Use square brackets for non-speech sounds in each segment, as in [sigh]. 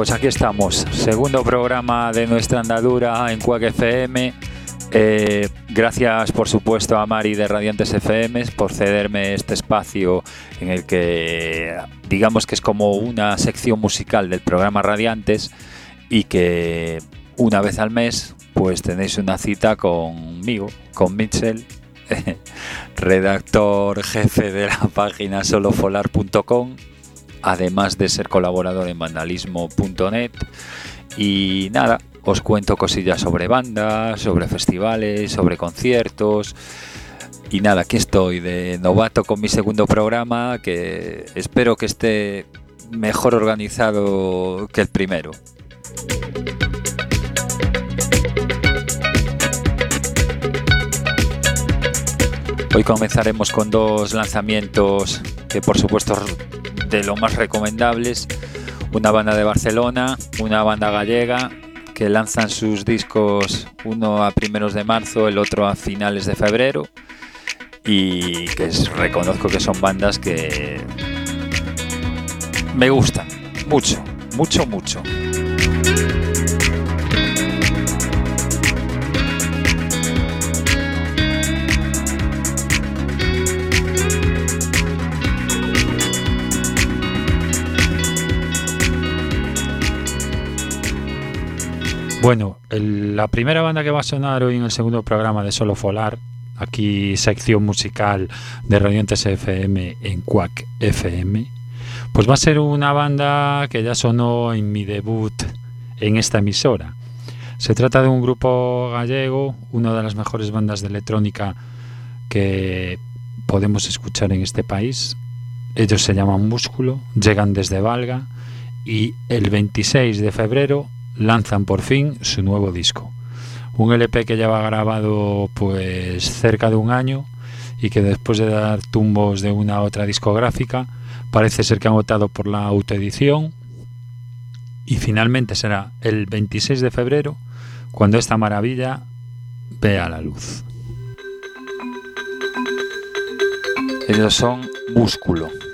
Pues aquí estamos, segundo programa de nuestra andadura en Cuac FM. Eh, gracias, por supuesto, a Mari de Radiantes FM por cederme este espacio en el que, digamos que es como una sección musical del programa Radiantes y que una vez al mes, pues tenéis una cita conmigo, con Mitchell, [laughs] redactor jefe de la página solofolar.com además de ser colaborador en vandalismo.net. Y nada, os cuento cosillas sobre bandas, sobre festivales, sobre conciertos. Y nada, aquí estoy de novato con mi segundo programa, que espero que esté mejor organizado que el primero. Hoy comenzaremos con dos lanzamientos que por supuesto de lo más recomendables, una banda de Barcelona, una banda gallega, que lanzan sus discos uno a primeros de marzo, el otro a finales de febrero, y que reconozco que son bandas que me gustan mucho, mucho, mucho. Bueno, la primera banda que va a sonar hoy en el segundo programa de Solo Folar, aquí sección musical de Radiantes FM en Quack FM, pues va a ser una banda que ya sonó en mi debut en esta emisora. Se trata de un grupo gallego, una de las mejores bandas de electrónica que podemos escuchar en este país. Ellos se llaman Músculo, llegan desde Valga y el 26 de febrero lanzan por fin su nuevo disco. Un LP que lleva grabado pues cerca de un año y que después de dar tumbos de una otra discográfica parece ser que han optado por la autoedición y finalmente será el 26 de febrero cuando esta maravilla vea la luz. Ellos son Músculo.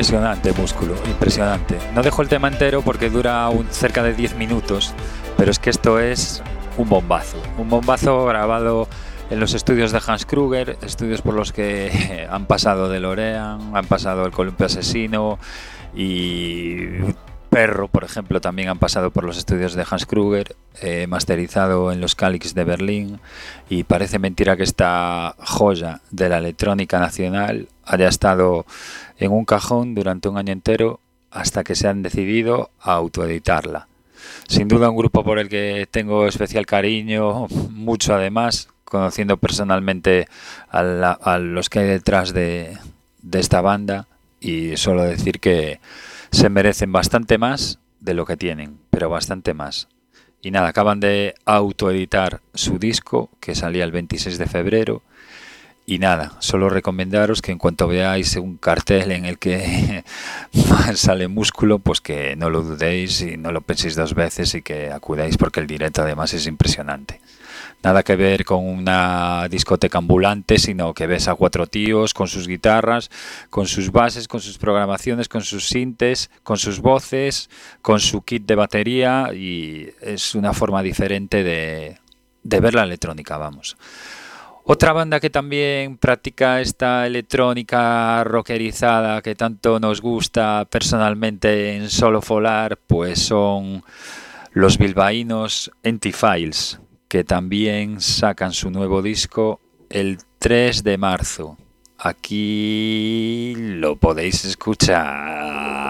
Impresionante músculo, impresionante. No dejo el tema entero porque dura cerca de 10 minutos, pero es que esto es un bombazo. Un bombazo grabado en los estudios de Hans Kruger, estudios por los que [laughs] han pasado de Lorean, han pasado el Columpio Asesino y Perro, por ejemplo, también han pasado por los estudios de Hans Kruger, eh, masterizado en los Calix de Berlín y parece mentira que esta joya de la electrónica nacional haya estado en un cajón durante un año entero hasta que se han decidido a autoeditarla. Sin duda un grupo por el que tengo especial cariño, mucho además, conociendo personalmente a, los que hay detrás de, de esta banda y solo decir que se merecen bastante más de lo que tienen, pero bastante más. Y nada, acaban de autoeditar su disco que salía el 26 de febrero. Y nada, solo recomendaros que en cuanto veáis un cartel en el que [laughs] sale músculo, pues que no lo dudéis y no lo penséis dos veces y que acudáis porque el directo además es impresionante nada que ver con una discoteca ambulante, sino que ves a cuatro tíos con sus guitarras, con sus bases, con sus programaciones, con sus sintes, con sus voces, con su kit de batería y es una forma diferente de, ver la electrónica, vamos. Otra banda que también practica esta electrónica rockerizada que tanto nos gusta personalmente en Solo Folar, pues son los bilbaínos Entifiles que también sacan su nuevo disco el 3 de marzo. Aquí lo podéis escuchar.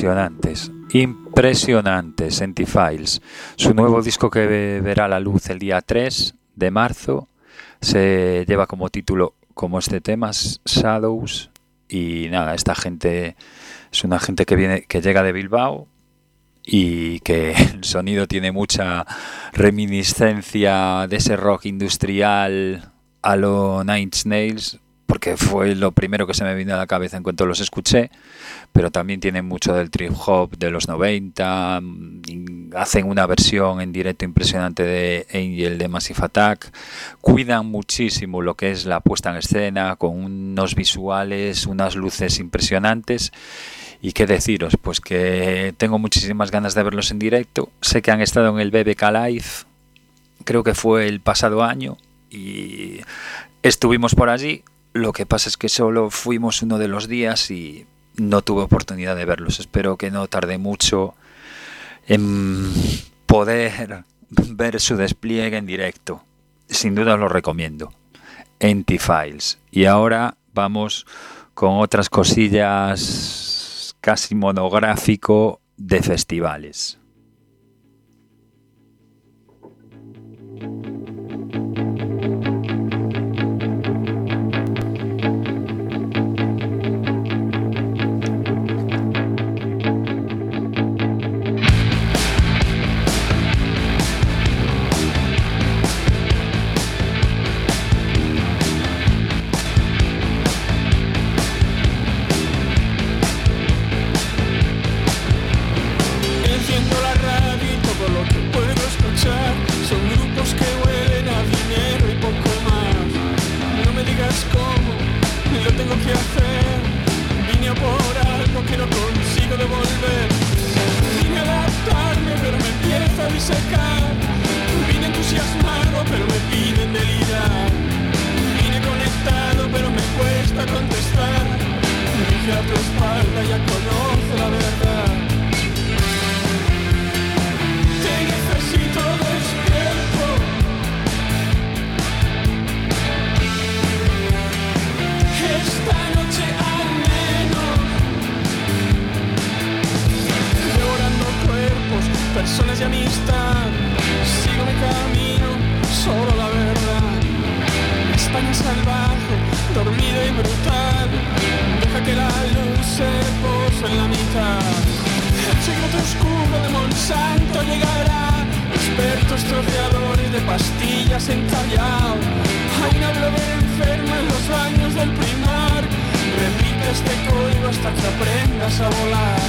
Impresionantes, impresionantes Files. Su nuevo disco que verá la luz el día 3 de marzo se lleva como título, como este tema, Shadows. Y nada, esta gente es una gente que viene, que llega de Bilbao y que el sonido tiene mucha reminiscencia de ese rock industrial a lo Snails, porque fue lo primero que se me vino a la cabeza en cuanto los escuché, pero también tienen mucho del trip hop de los 90, mm, hacen una versión en directo impresionante de Angel de Massive Attack, cuidan muchísimo lo que es la puesta en escena, con unos visuales, unas luces impresionantes. Y qué deciros, pues que tengo muchísimas ganas de verlos en directo. Sé que han estado en el BBK Live, creo que fue el pasado año, y estuvimos por allí lo que pasa es que solo fuimos uno de los días y no tuve oportunidad de verlos. Espero que no tarde mucho en poder ver su despliegue en directo. Sin duda os lo recomiendo. Enti-Files. Y ahora vamos con otras cosillas casi monográfico de festivales. Ellos son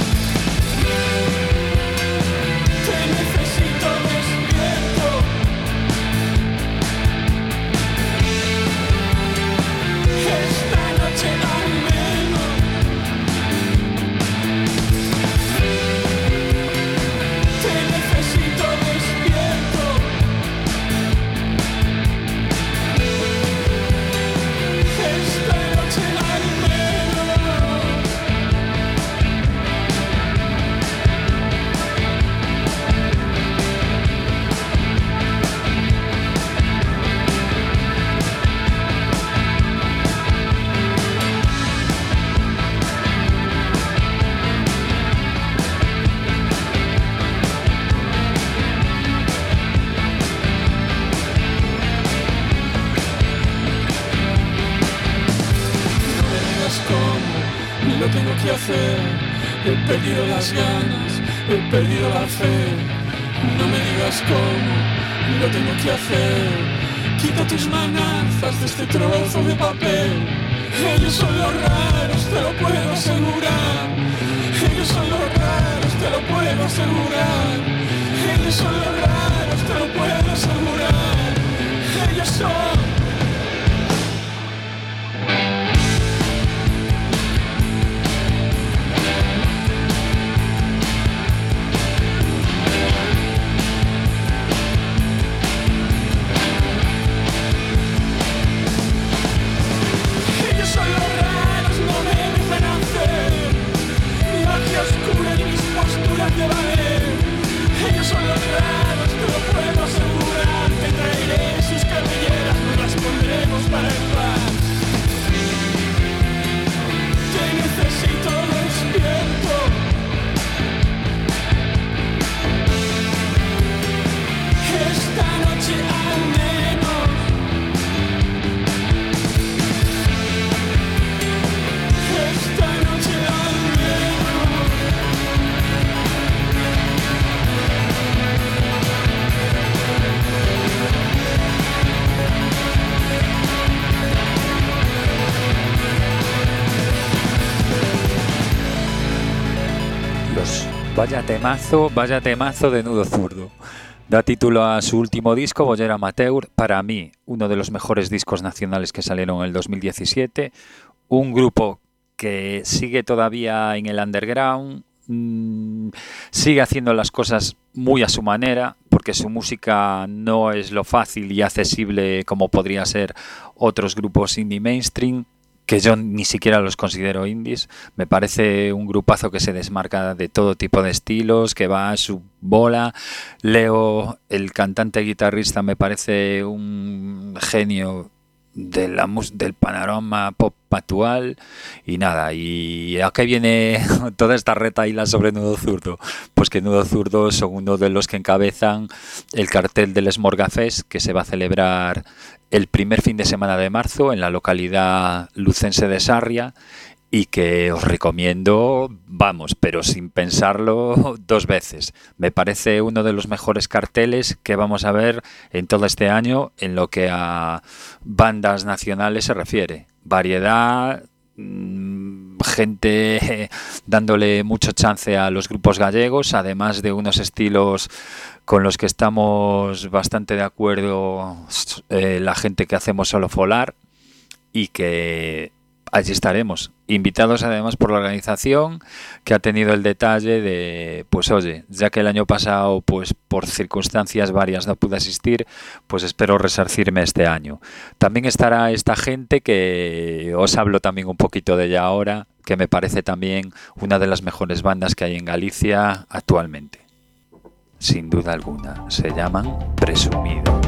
Vaya temazo, vaya temazo de nudo zurdo. Da título a su último disco, Boyer Amateur, para mí uno de los mejores discos nacionales que salieron en el 2017. Un grupo que sigue todavía en el underground, mmm, sigue haciendo las cosas muy a su manera, porque su música no es lo fácil y accesible como podría ser otros grupos indie mainstream, que yo ni siquiera los considero indies. Me parece un grupazo que se desmarca de todo tipo de estilos, que va a su bola. Leo, el cantante guitarrista, me parece un genio de la, del panorama pop actual. Y nada, y a qué viene [laughs] toda esta reta la sobre Nudo Zurdo, pues que Nudo Zurdo son uno de los que encabezan el cartel del Smorgafest que se va a celebrar el primer fin de semana de marzo en la localidad lucense de Sarria y que os recomiendo, vamos, pero sin pensarlo [laughs] dos veces. Me parece uno de los mejores carteles que vamos a ver en todo este año en lo que a bandas nacionales se refiere. Variedad, mm, gente [laughs] dándole mucho chance a los grupos gallegos, además de unos estilos con los que estamos bastante de acuerdo eh, la gente que hacemos solo folar y que allí estaremos. Invitados además por la organización que ha tenido el detalle de, pues oye, ya que el año pasado, pues por circunstancias varias no pude asistir, pues espero resarcirme este año. También estará esta gente que os hablo también un poquito de ella ahora, que me parece también una de las mejores bandas que hay en Galicia actualmente. Sin duda alguna, se llaman Presumido.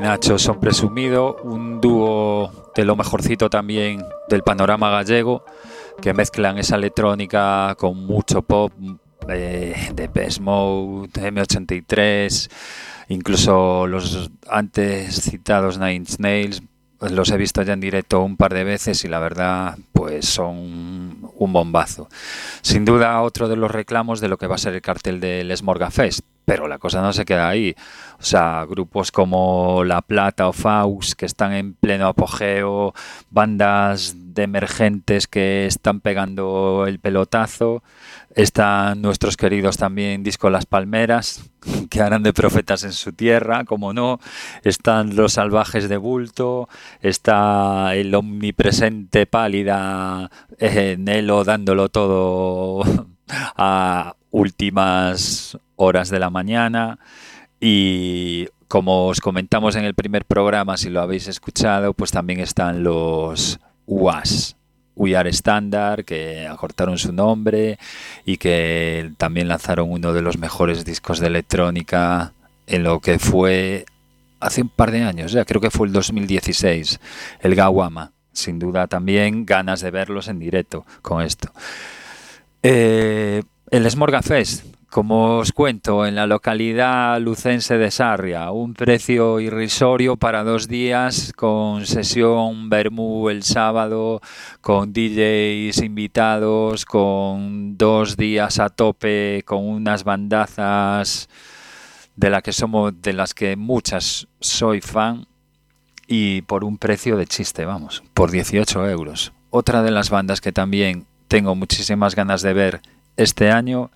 Nacho son presumido, un dúo de lo mejorcito también del panorama gallego, que mezclan esa electrónica con mucho pop eh, de Best Mode, M83, incluso los antes citados Nine Snails, los he visto ya en directo un par de veces y la verdad pues son un bombazo. Sin duda otro de los reclamos de lo que va a ser el cartel del Smorga Fest, pero la cosa no se queda ahí. O sea, grupos como La Plata o Faust que están en pleno apogeo, bandas de emergentes que están pegando el pelotazo, están nuestros queridos también Disco Las Palmeras, [laughs] que harán de profetas en su tierra, como no, están Los Salvajes de Bulto, está el omnipresente Pálida eh, Nelo dándolo todo [laughs] a últimas horas de la mañana y como os comentamos en el primer programa, si lo habéis escuchado, pues también están los UAS, We Are Standard, que acortaron su nombre y que también lanzaron uno de los mejores discos de electrónica en lo que fue hace un par de años, ya creo que fue el 2016, el Gawama. Sin duda también ganas de verlos en directo con esto. Eh, el Smorga Fest, como os cuento, en la localidad lucense de Sarria, un precio irrisorio para dos días con sesión Bermú el sábado, con DJs invitados, con dos días a tope, con unas bandazas de, la que somos, de las que muchas soy fan y por un precio de chiste, vamos, por 18 euros. Otra de las bandas que también tengo muchísimas ganas de ver este año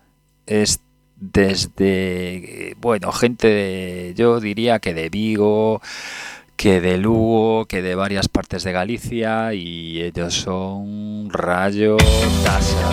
es desde, bueno, gente de, yo diría que de Vigo, que de Lugo, que de varias partes de Galicia y ellos son Rayo Tasa.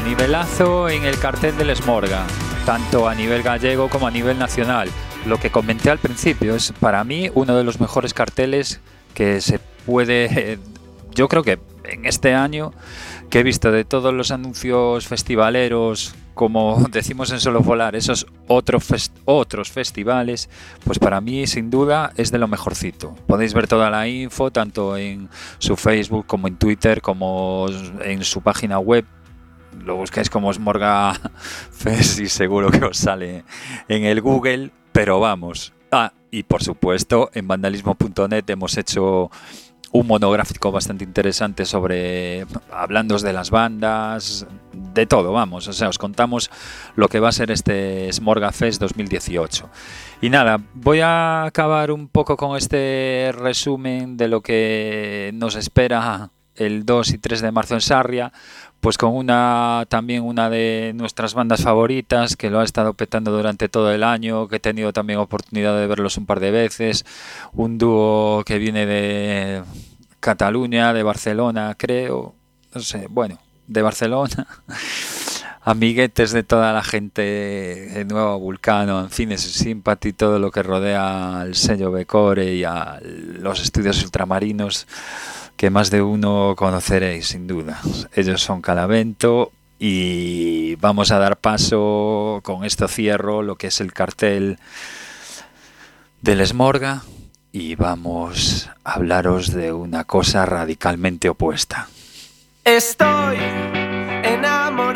Nivelazo, nivelazo en el cartel del Smorga, tanto a nivel gallego como a nivel nacional. Lo que comenté al principio es para mí uno de los mejores carteles que se puede, [laughs] yo creo que en este año que he visto de todos los anuncios festivaleros, como [laughs] decimos en Solo Volar, esos otros, otros festivales, pues para mí sin duda es de lo mejorcito. Podéis ver toda la info tanto en su Facebook como en Twitter como en su página web lo buscáis como Smorga [laughs] Fest y seguro que os sale en el Google, pero vamos. Ah, y por supuesto, en vandalismo.net hemos hecho un monográfico bastante interesante sobre hablando de las bandas, de todo, vamos, o sea, os contamos lo que va a ser este Smorga Fest 2018. Y nada, voy a acabar un poco con este resumen de lo que nos espera el 2 y 3 de marzo en Sarria, pues con una también una de nuestras bandas favoritas que lo ha estado petando durante todo el año, que he tenido también oportunidad de verlos un par de veces, un dúo que viene de Cataluña, de Barcelona, creo, no sé, bueno, de Barcelona. [laughs] amiguetes de toda la gente de Nuevo Vulcano, en fin, ese Sympathy, todo lo que rodea al sello Becore y a los estudios ultramarinos que más de uno conoceréis sin duda. Ellos son Calavento y vamos a dar paso con esto cierro lo que es el cartel del Smorga y vamos a hablaros de una cosa radicalmente opuesta. Estoy enamorado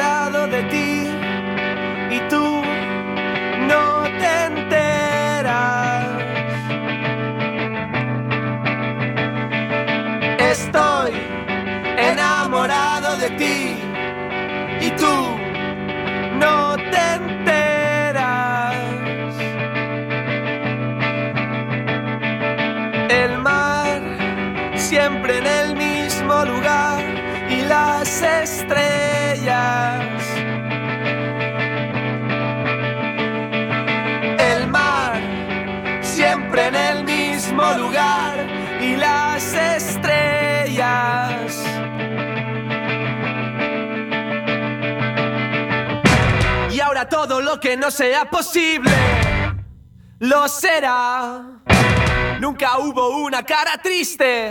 Estoy enamorado de ti y tú no te enteras. El mar siempre en el mismo lugar y las estrellas. Que no sea posible lo será. Nunca hubo una cara triste,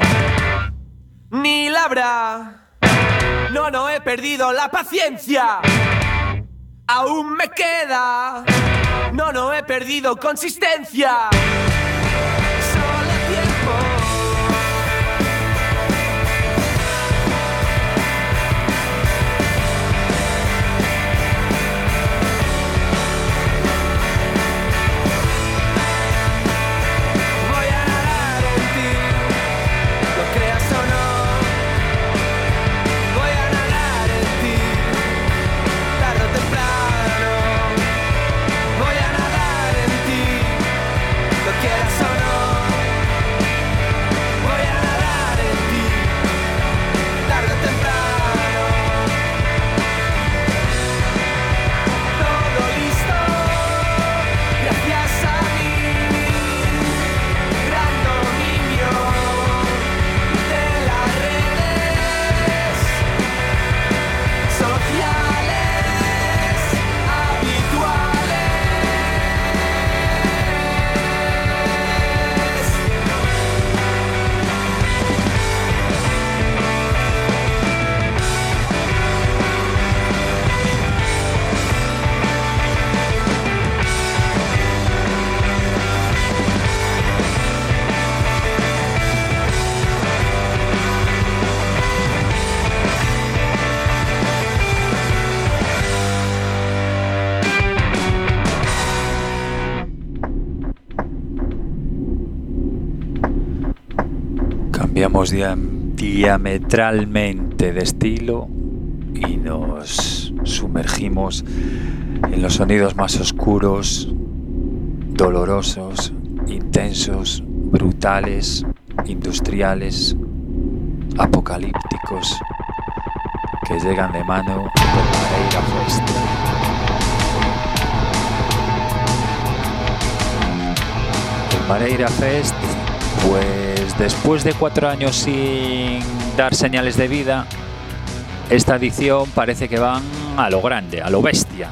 ni la habrá. No, no he perdido la paciencia. Aún me queda. No, no he perdido consistencia. Diametralmente de estilo y nos sumergimos en los sonidos más oscuros, dolorosos, intensos, brutales, industriales, apocalípticos, que llegan de mano del Madeira Fest. El Madeira Fest, pues después de cuatro años sin dar señales de vida, esta edición parece que van a lo grande, a lo bestia.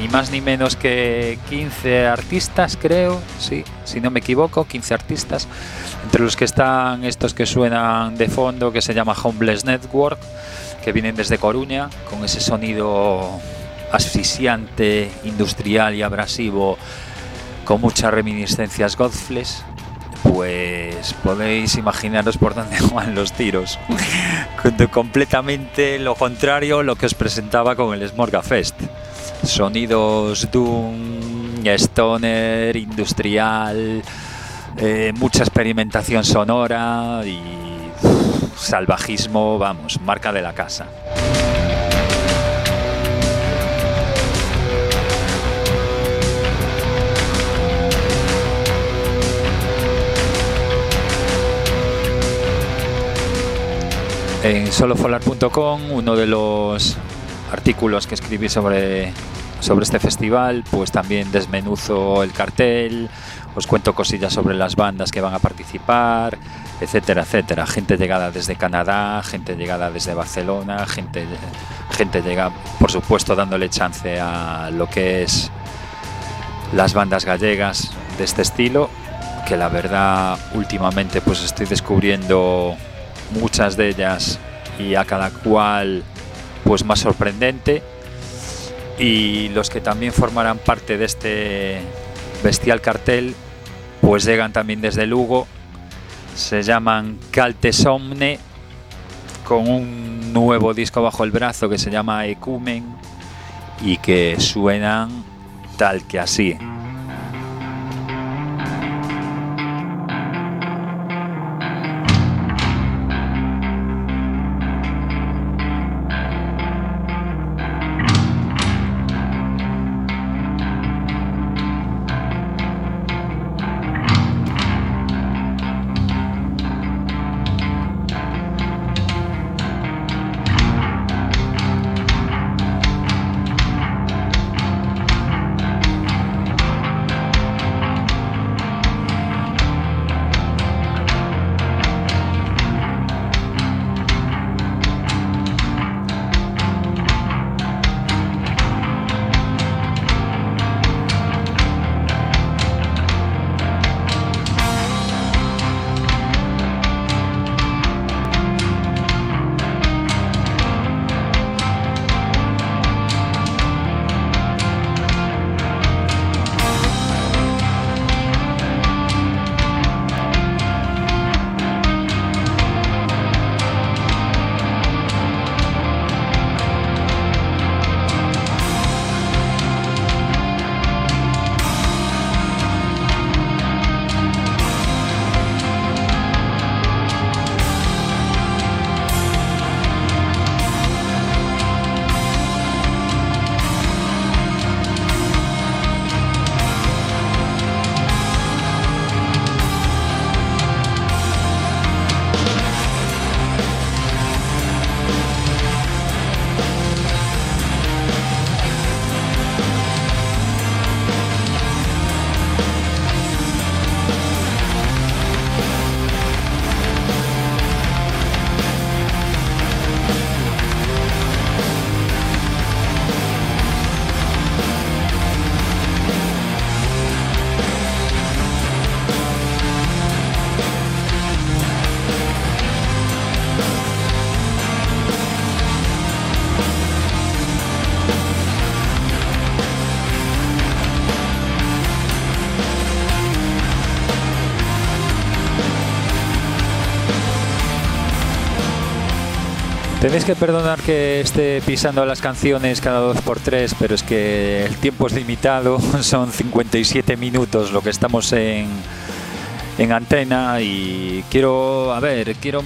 Ni más ni menos que 15 artistas, creo, sí, si no me equivoco, 15 artistas, entre los que están estos que suenan de fondo, que se llama Homeless Network, que vienen desde Coruña, con ese sonido asfixiante, industrial y abrasivo, con muchas reminiscencias Godflesh, pues podéis imaginaros por dónde [laughs] van los tiros. Completamente lo contrario a lo que os presentaba con el Smorga Fest. Sonidos Doom, Stoner, industrial, eh, mucha experimentación sonora y salvajismo, vamos, marca de la casa. En solofolar.com, uno de los artículos que escribí sobre, sobre este festival, pues también desmenuzo el cartel, os cuento cosillas sobre las bandas que van a participar, etcétera, etcétera. Gente llegada desde Canadá, gente llegada desde Barcelona, gente, gente llega, por supuesto, dándole chance a lo que es las bandas gallegas de este estilo, que la verdad últimamente pues estoy descubriendo muchas de ellas y a cada cual pues más sorprendente y los que también formarán parte de este bestial cartel pues llegan también desde Lugo se llaman Caltesomne con un nuevo disco bajo el brazo que se llama Ecumen y que suenan tal que así. Tenéis que perdonar que esté pisando las canciones cada dos por tres, pero es que el tiempo es limitado, [laughs] son 57 minutos lo que estamos en, en antena y quiero, a ver, quiero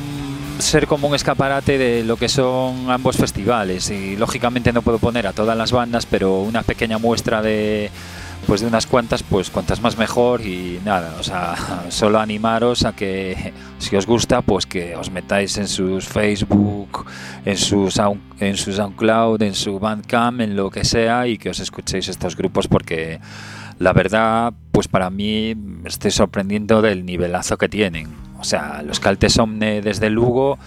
ser como un escaparate de lo que son ambos festivales y lógicamente no puedo poner a todas las bandas, pero una pequeña muestra de pues de unas cuantas, pues cuantas más mejor y nada, o sea, [laughs] solo animaros a que [laughs] si os gusta, pues que os metáis en sus Facebook, en su, en su SoundCloud, en su Bandcamp, en lo que sea y que os escuchéis estos grupos porque la verdad, pues para mí me estoy sorprendiendo del nivelazo que tienen. O sea, los Caltes Omne desde Lugo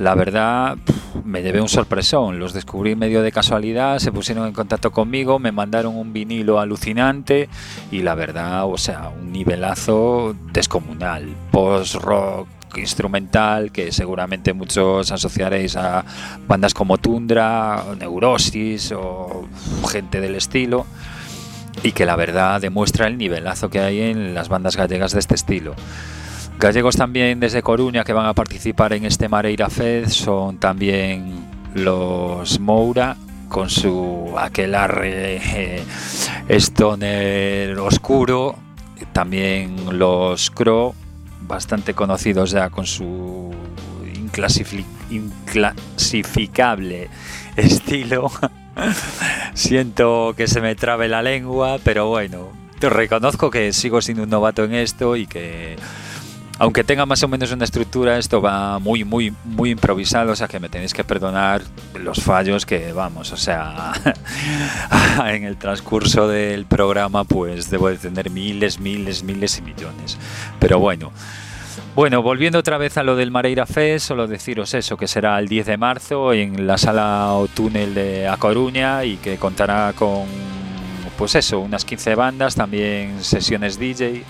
la verdad me llevé un sorpresón. Los descubrí medio de casualidad, se pusieron en contacto conmigo, me mandaron un vinilo alucinante y la verdad, o sea, un nivelazo descomunal. Post-rock instrumental que seguramente muchos asociaréis a bandas como Tundra, Neurosis o gente del estilo y que la verdad demuestra el nivelazo que hay en las bandas gallegas de este estilo. Gallegos también desde Coruña que van a participar en este Mareira Fed son también los Moura con su aquelarre eh, stoner oscuro también los Crow, bastante conocidos ya con su inclasificable [laughs] estilo. [laughs] Siento que se me trabe la lengua, pero bueno, te reconozco que sigo siendo un novato en esto y que aunque tenga más o menos una estructura, esto va muy, muy, muy improvisado, o sea que me tenéis que perdonar los fallos que vamos, o sea, [laughs] en el transcurso del programa pues debo de tener miles, miles, miles y millones. Pero bueno. Bueno, volviendo otra vez a lo del Mareira Fest, solo deciros eso, que será el 10 de marzo en la sala o túnel de A Coruña y que contará con, pues eso, unas 15 bandas, también sesiones DJ.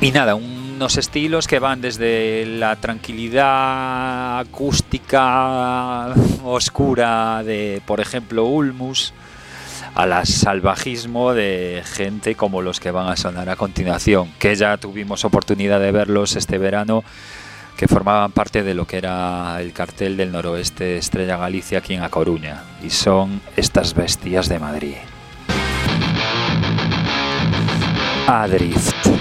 Y nada, unos estilos que van desde la tranquilidad acústica oscura de, por ejemplo, Ulmus, al salvajismo de gente como los que van a sonar a continuación, que ya tuvimos oportunidad de verlos este verano, que formaban parte de lo que era el cartel del noroeste Estrella Galicia aquí en A Coruña, y son estas bestias de Madrid. Adrift.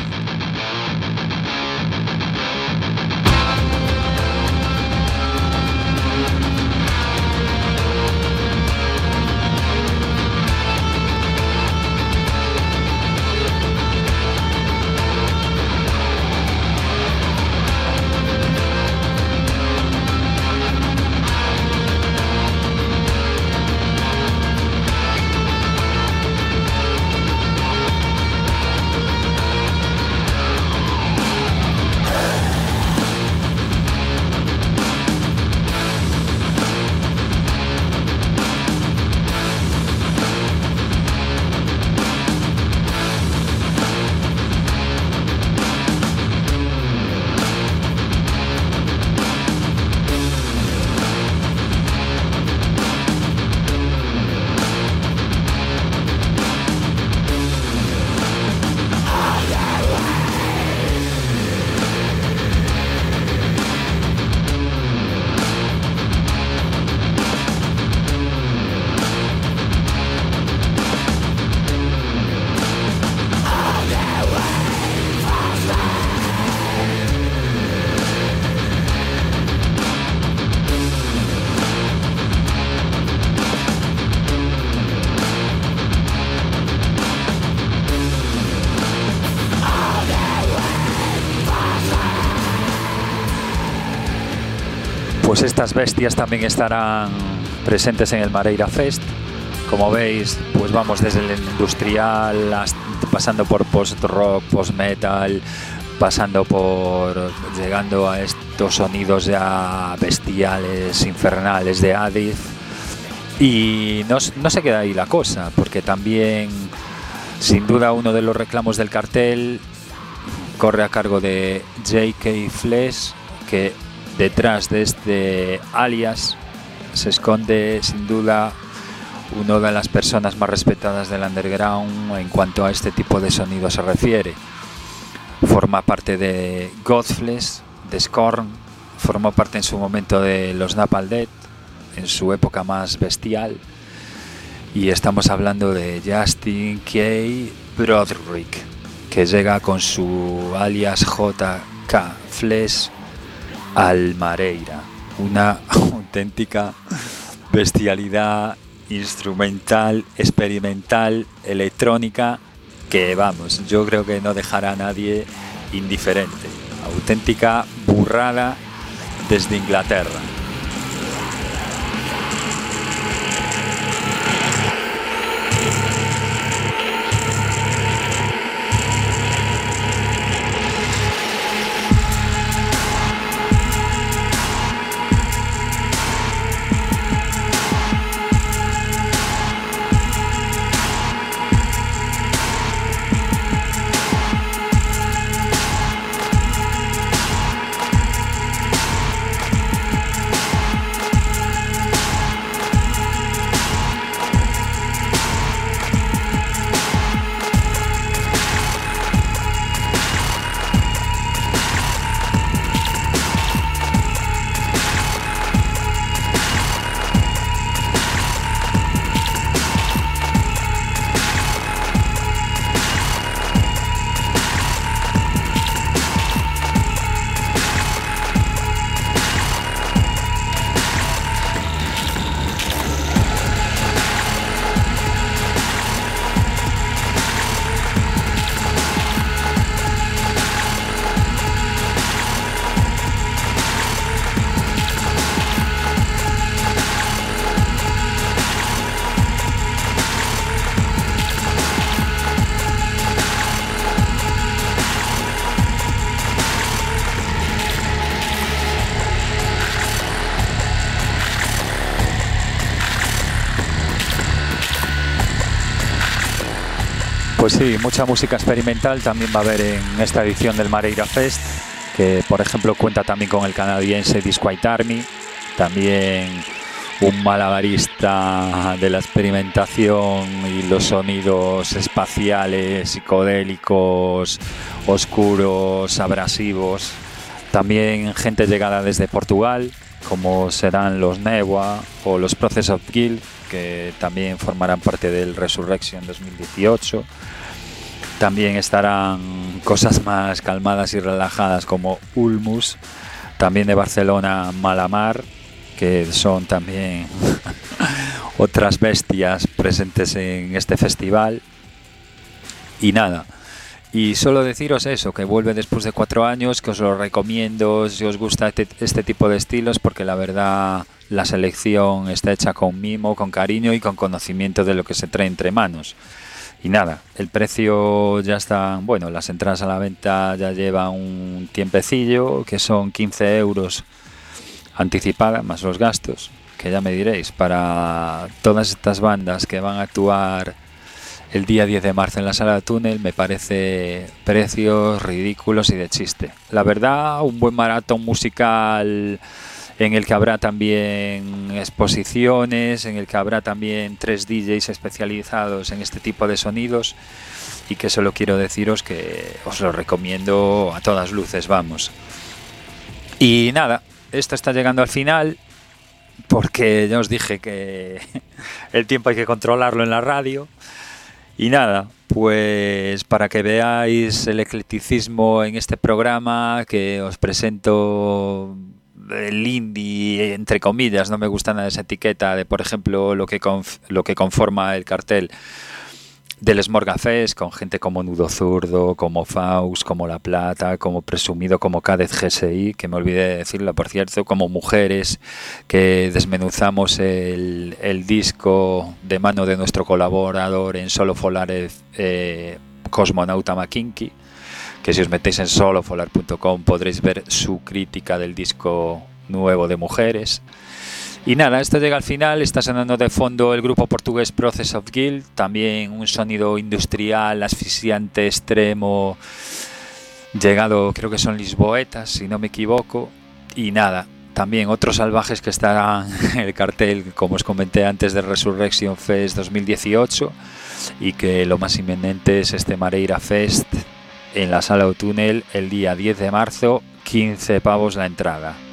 Estas bestias también estarán presentes en el Mareira Fest. Como veis, pues vamos desde el industrial, pasando por post-rock, post-metal, pasando por llegando a estos sonidos ya bestiales, infernales de Adif. Y no, no se queda ahí la cosa, porque también, sin duda, uno de los reclamos del cartel corre a cargo de J.K. Flesh, que Detrás de este alias se esconde sin duda una de las personas más respetadas del underground en cuanto a este tipo de sonido se refiere. Forma parte de Godflesh, de Scorn, formó parte en su momento de los Napalm Dead, en su época más bestial. Y estamos hablando de Justin K. Broderick, que llega con su alias JK Flesh Almareira, una auténtica bestialidad instrumental, experimental, electrónica, que vamos, yo creo que no dejará a nadie indiferente. Auténtica burrada desde Inglaterra. Pues sí, mucha música experimental también va a haber en esta edición del Mareira Fest, que por ejemplo cuenta también con el canadiense Disquiet Army, también un malabarista de la experimentación y los sonidos espaciales, psicodélicos, oscuros, abrasivos. También gente llegada desde Portugal, como serán los Newa o los Process of Guild, que también formarán parte del Resurrection 2018. También estarán cosas más calmadas y relajadas como Ulmus, también de Barcelona Malamar, que son también [laughs] otras bestias presentes en este festival. Y nada, y solo deciros eso, que vuelve después de cuatro años, que os lo recomiendo si os gusta este, este, tipo de estilos, porque la verdad la selección está hecha con mimo, con cariño y con conocimiento de lo que se trae entre manos. Y nada, el precio ya está, bueno, las entradas a la venta ya llevan un tiempecillo, que son 15 euros anticipada, más los gastos, que ya me diréis, para todas estas bandas que van a actuar el día 10 de marzo en la sala de túnel me parece precios ridículos y de chiste. La verdad, un buen maratón musical en el que habrá también exposiciones, en el que habrá también tres DJs especializados en este tipo de sonidos y que solo quiero deciros que os lo recomiendo a todas luces, vamos. Y nada, esto está llegando al final porque ya os dije que [laughs] el tiempo hay que controlarlo en la radio y nada, pues para que veáis el eclecticismo en este programa que os presento el entre comillas, no me gusta nada esa etiqueta de, por ejemplo, lo que, lo que conforma el cartel del Smorgafest con gente como Nudo Zurdo, como Faust, como La Plata, como Presumido, como Cádiz GSI, que me olvidé de decirlo por cierto, como Mujeres, que desmenuzamos el, disco de mano de nuestro colaborador en Solo Folares, eh, Cosmonauta McKinky, que si os metéis en solofolar.com podréis ver su crítica del disco nuevo de Mujeres. Y nada, esto llega al final, está sonando de fondo el grupo portugués Process of Guild, también un sonido industrial, asfixiante, extremo, llegado creo que son lisboetas, si no me equivoco. Y nada, también otros salvajes que estarán [laughs] en el cartel, como os comenté antes, de Resurrection Fest 2018 y que lo más inminente es este Mareira Fest en la sala o túnel el día 10 de marzo, 15 pavos la entrada.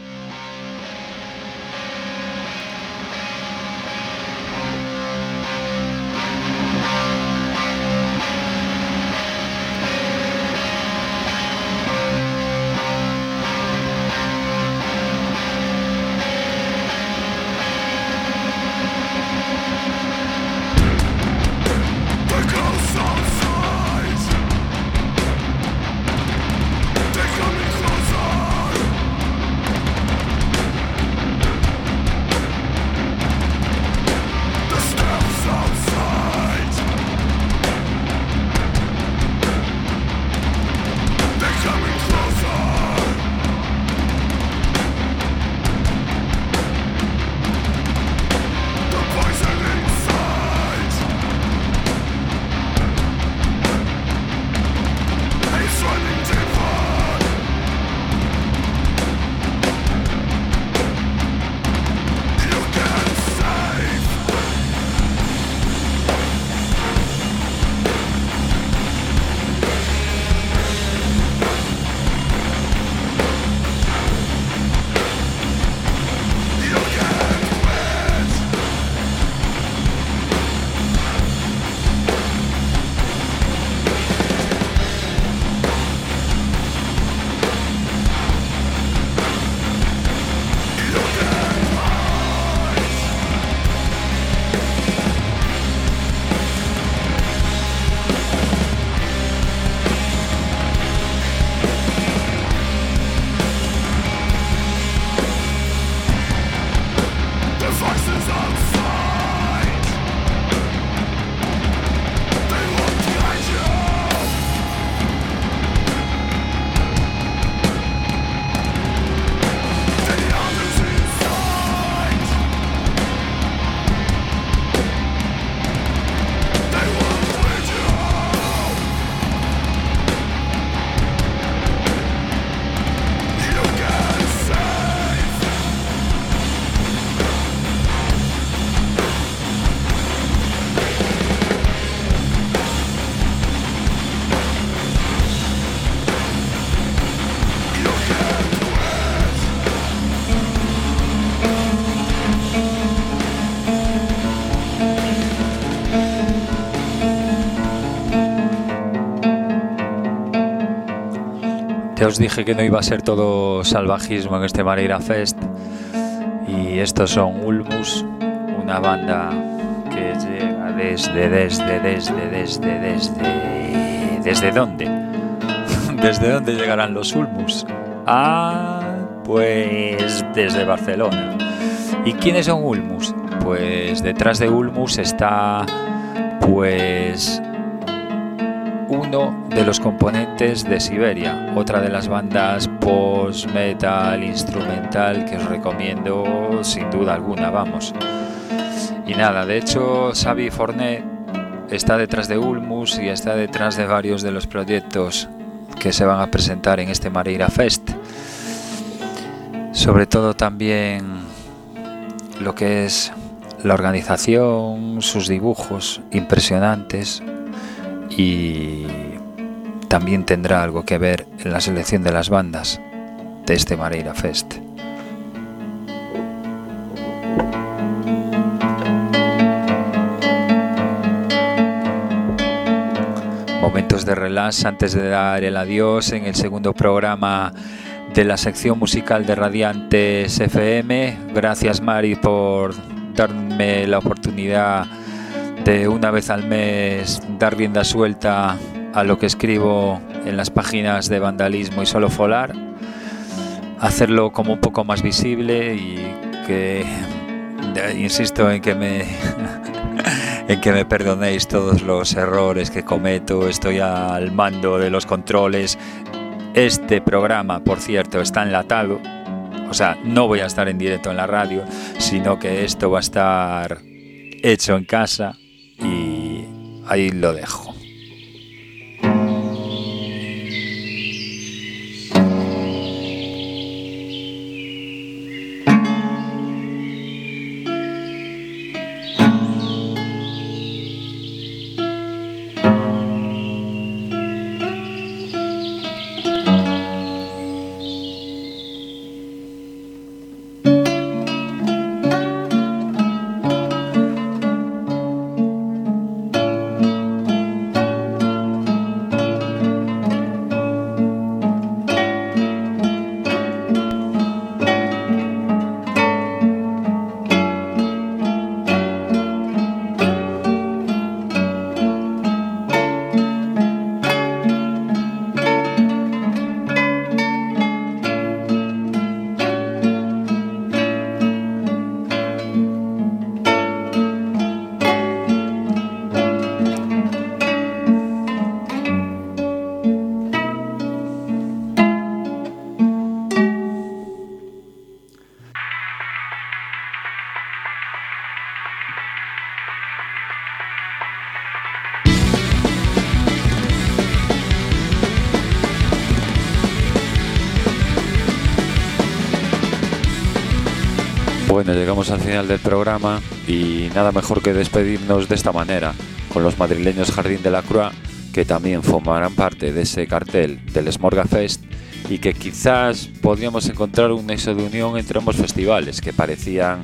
Os dije que no iba a ser todo salvajismo en este Mareira Fest. Y estos son Ulmus, una banda que llega desde, desde, desde, desde, desde... ¿Desde dónde? [laughs] ¿Desde dónde llegarán los Ulmus? Ah, pues desde Barcelona. ¿Y quiénes son Ulmus? Pues detrás de Ulmus está pues de los componentes de Siberia, otra de las bandas post-metal instrumental que os recomiendo sin duda alguna, vamos. Y nada, de hecho Xavi Fornet está detrás de Ulmus y está detrás de varios de los proyectos que se van a presentar en este Mareira Fest. Sobre todo también lo que es la organización, sus dibujos impresionantes y también tendrá algo que ver en la selección de las bandas de este Mareira Fest. Momentos de relax antes de dar el adiós en el segundo programa de la sección musical de Radiantes FM. Gracias Mari por darme la oportunidad de una vez al mes dar rienda suelta a lo que escribo en las páginas de vandalismo y solo folar, hacerlo como un poco más visible y que insisto en que me [laughs] en que me perdonéis todos los errores que cometo, estoy al mando de los controles. Este programa, por cierto, está enlatado, o sea, no voy a estar en directo en la radio, sino que esto va a estar hecho en casa ahí lo dejo. Llegamos al final del programa y nada mejor que despedirnos de esta manera, con los madrileños Jardín de la Croix, que también formarán parte de ese cartel del Smorga Fest y que quizás podríamos encontrar un nexo de unión entre ambos festivales, que parecían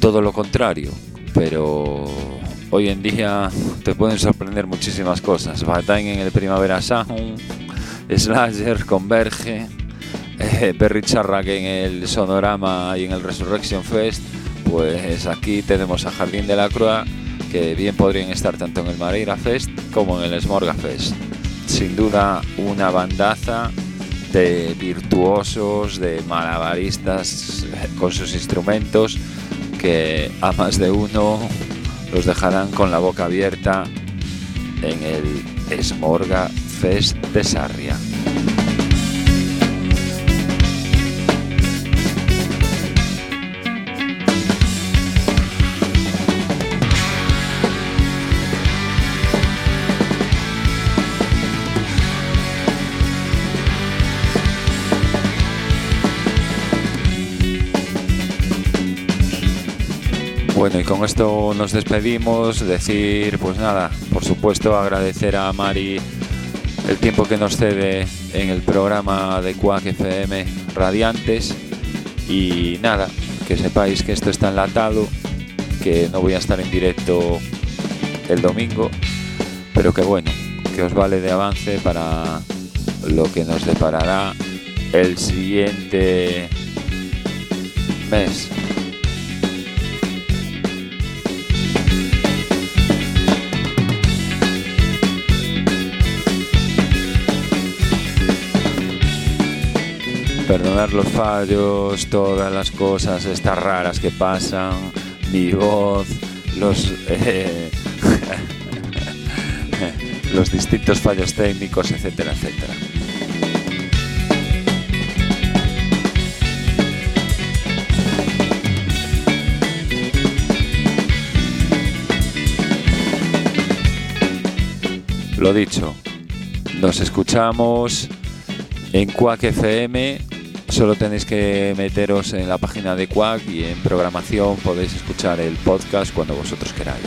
todo lo contrario, pero hoy en día te pueden sorprender muchísimas cosas. Batain en el Primavera Sound, Slasher, Converge, eh, Perry que en el Sonorama y en el Resurrection Fest, pues aquí tenemos a Jardín de la Croix, que bien podrían estar tanto en el Mareira Fest como en el Smorga Fest. Sin duda una bandaza de virtuosos, de malabaristas eh, con sus instrumentos, que a más de uno los dejarán con la boca abierta en el Smorga Fest de Sarria. Bueno, y con esto nos despedimos. Decir, pues nada, por supuesto, agradecer a Mari el tiempo que nos cede en el programa de Quack FM Radiantes. Y nada, que sepáis que esto está enlatado, que no voy a estar en directo el domingo, pero que bueno, que os vale de avance para lo que nos deparará el siguiente mes. Perdonar los fallos, todas las cosas estas raras que pasan, mi voz, los, eh, [laughs] los distintos fallos técnicos, etcétera, etcétera. Lo dicho, nos escuchamos en Quack FM Solo tenéis que meteros en la página de Quack y en programación podéis escuchar el podcast cuando vosotros queráis.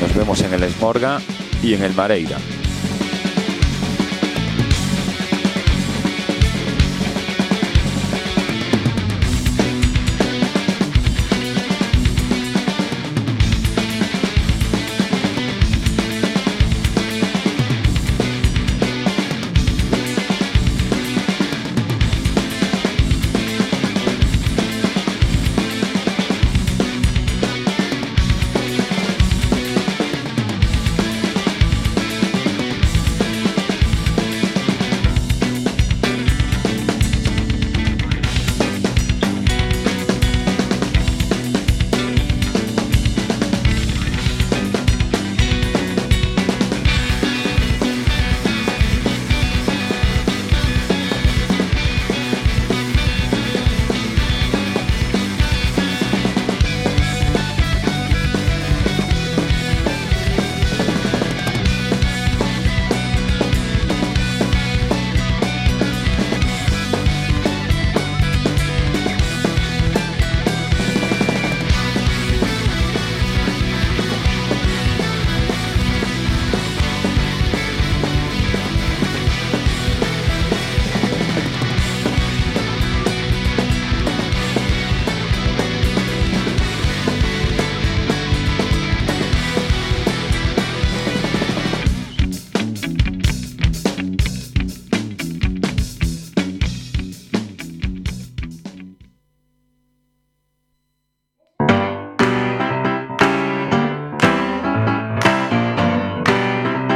Nos vemos en el Esmorga y en el Mareira.